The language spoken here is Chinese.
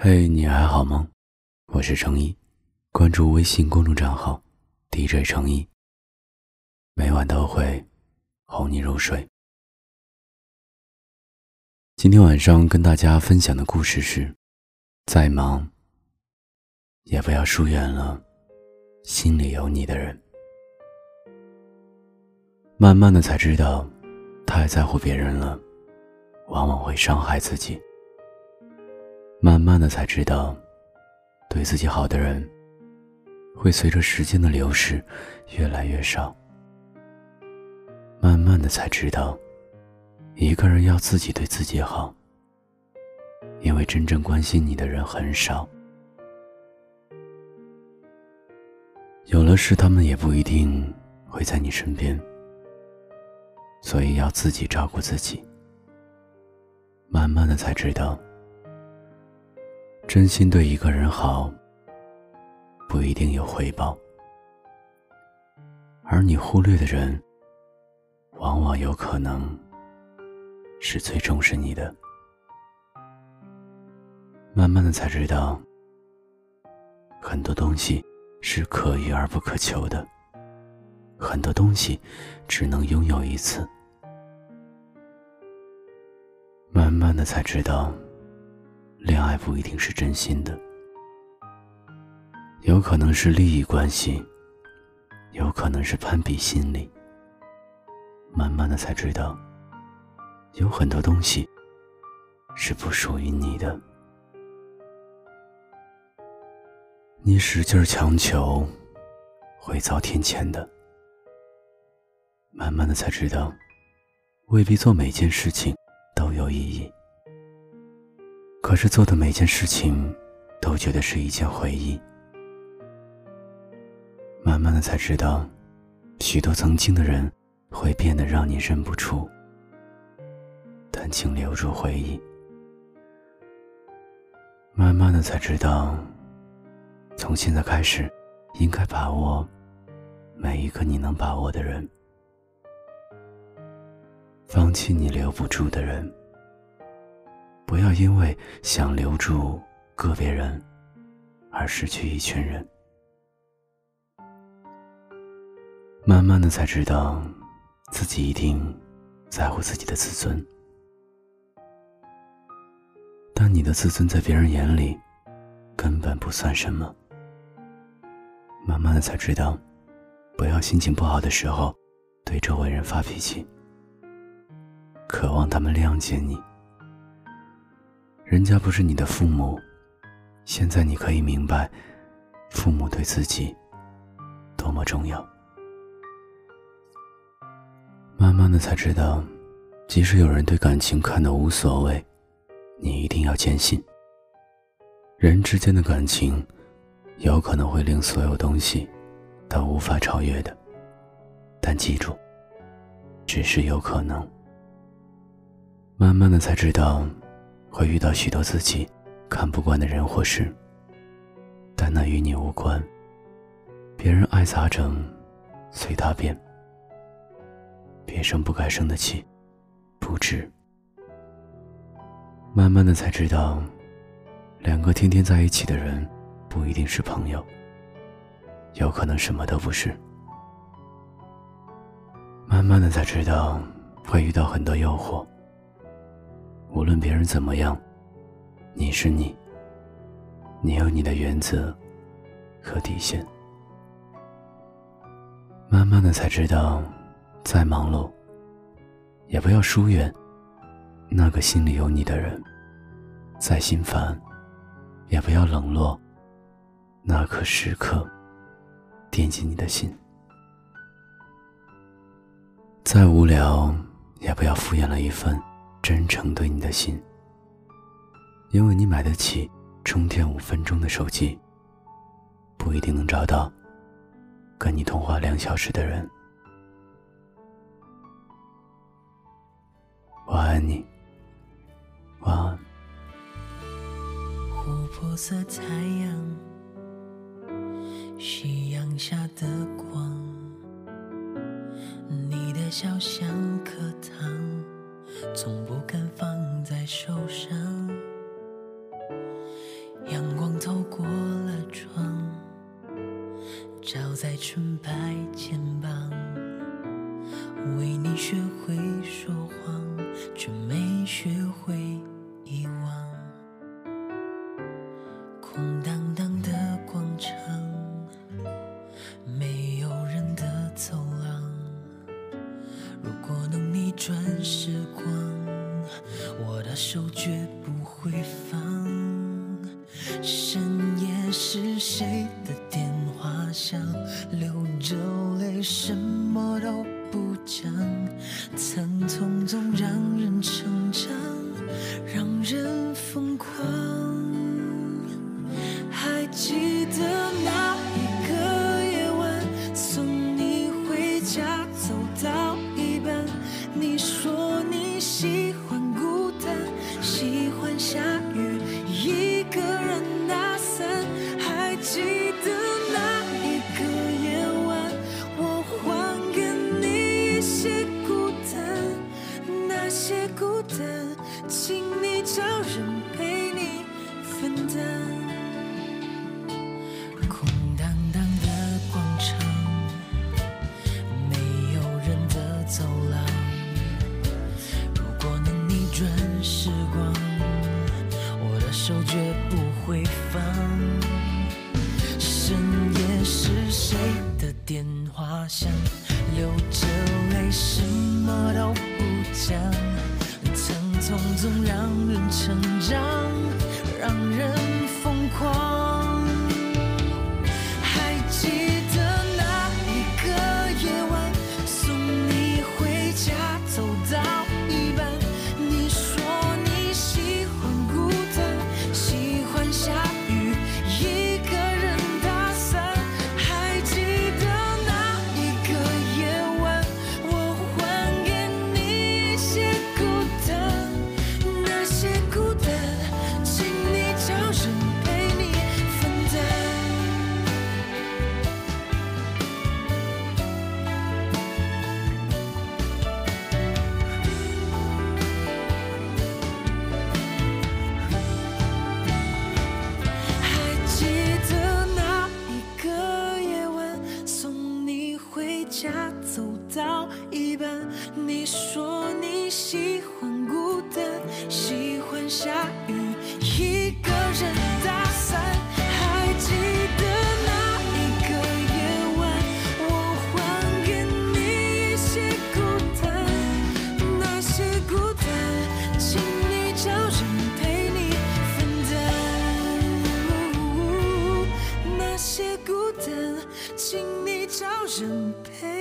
嘿，你还好吗？我是程一，关注微信公众账号 DJ 程一，每晚都会哄你入睡。今天晚上跟大家分享的故事是：再忙也不要疏远了心里有你的人。慢慢的才知道，太在乎别人了，往往会伤害自己。慢慢的才知道，对自己好的人，会随着时间的流逝越来越少。慢慢的才知道，一个人要自己对自己好，因为真正关心你的人很少。有了事，他们也不一定会在你身边，所以要自己照顾自己。慢慢的才知道。真心对一个人好，不一定有回报，而你忽略的人，往往有可能是最重视你的。慢慢的才知道，很多东西是可遇而不可求的，很多东西只能拥有一次。慢慢的才知道。恋爱不一定是真心的，有可能是利益关系，有可能是攀比心理。慢慢的才知道，有很多东西是不属于你的，你使劲强求，会遭天谴的。慢慢的才知道，未必做每件事情都有意义。可是做的每件事情，都觉得是一件回忆。慢慢的才知道，许多曾经的人，会变得让你认不出。但请留住回忆。慢慢的才知道，从现在开始，应该把握每一个你能把握的人，放弃你留不住的人。不要因为想留住个别人，而失去一群人。慢慢的才知道，自己一定在乎自己的自尊，但你的自尊在别人眼里根本不算什么。慢慢的才知道，不要心情不好的时候对周围人发脾气，渴望他们谅解你。人家不是你的父母，现在你可以明白，父母对自己多么重要。慢慢的才知道，即使有人对感情看得无所谓，你一定要坚信，人之间的感情，有可能会令所有东西都无法超越的，但记住，只是有可能。慢慢的才知道。会遇到许多自己看不惯的人或事，但那与你无关。别人爱咋整，随他便。别生不该生的气，不值。慢慢的才知道，两个天天在一起的人，不一定是朋友，有可能什么都不是。慢慢的才知道，会遇到很多诱惑。无论别人怎么样，你是你。你有你的原则和底线。慢慢的才知道，再忙碌，也不要疏远那个心里有你的人；再心烦，也不要冷落那颗时刻惦记你的心；再无聊，也不要敷衍了一份。真诚对你的心，因为你买得起充电五分钟的手机，不一定能找到跟你通话两小时的人。我爱你，晚安。琥珀色太阳，夕阳下的光，你的笑像受伤。也不会放。深夜是谁的电话响，流着泪，什么都不讲，疼痛总让人成长，让人疯狂。想到一半你说你喜欢孤单喜欢下雨一个人打伞还记得那一个夜晚我还给你一些孤单。那些孤单请你找人陪你分担那些孤单请你找人陪。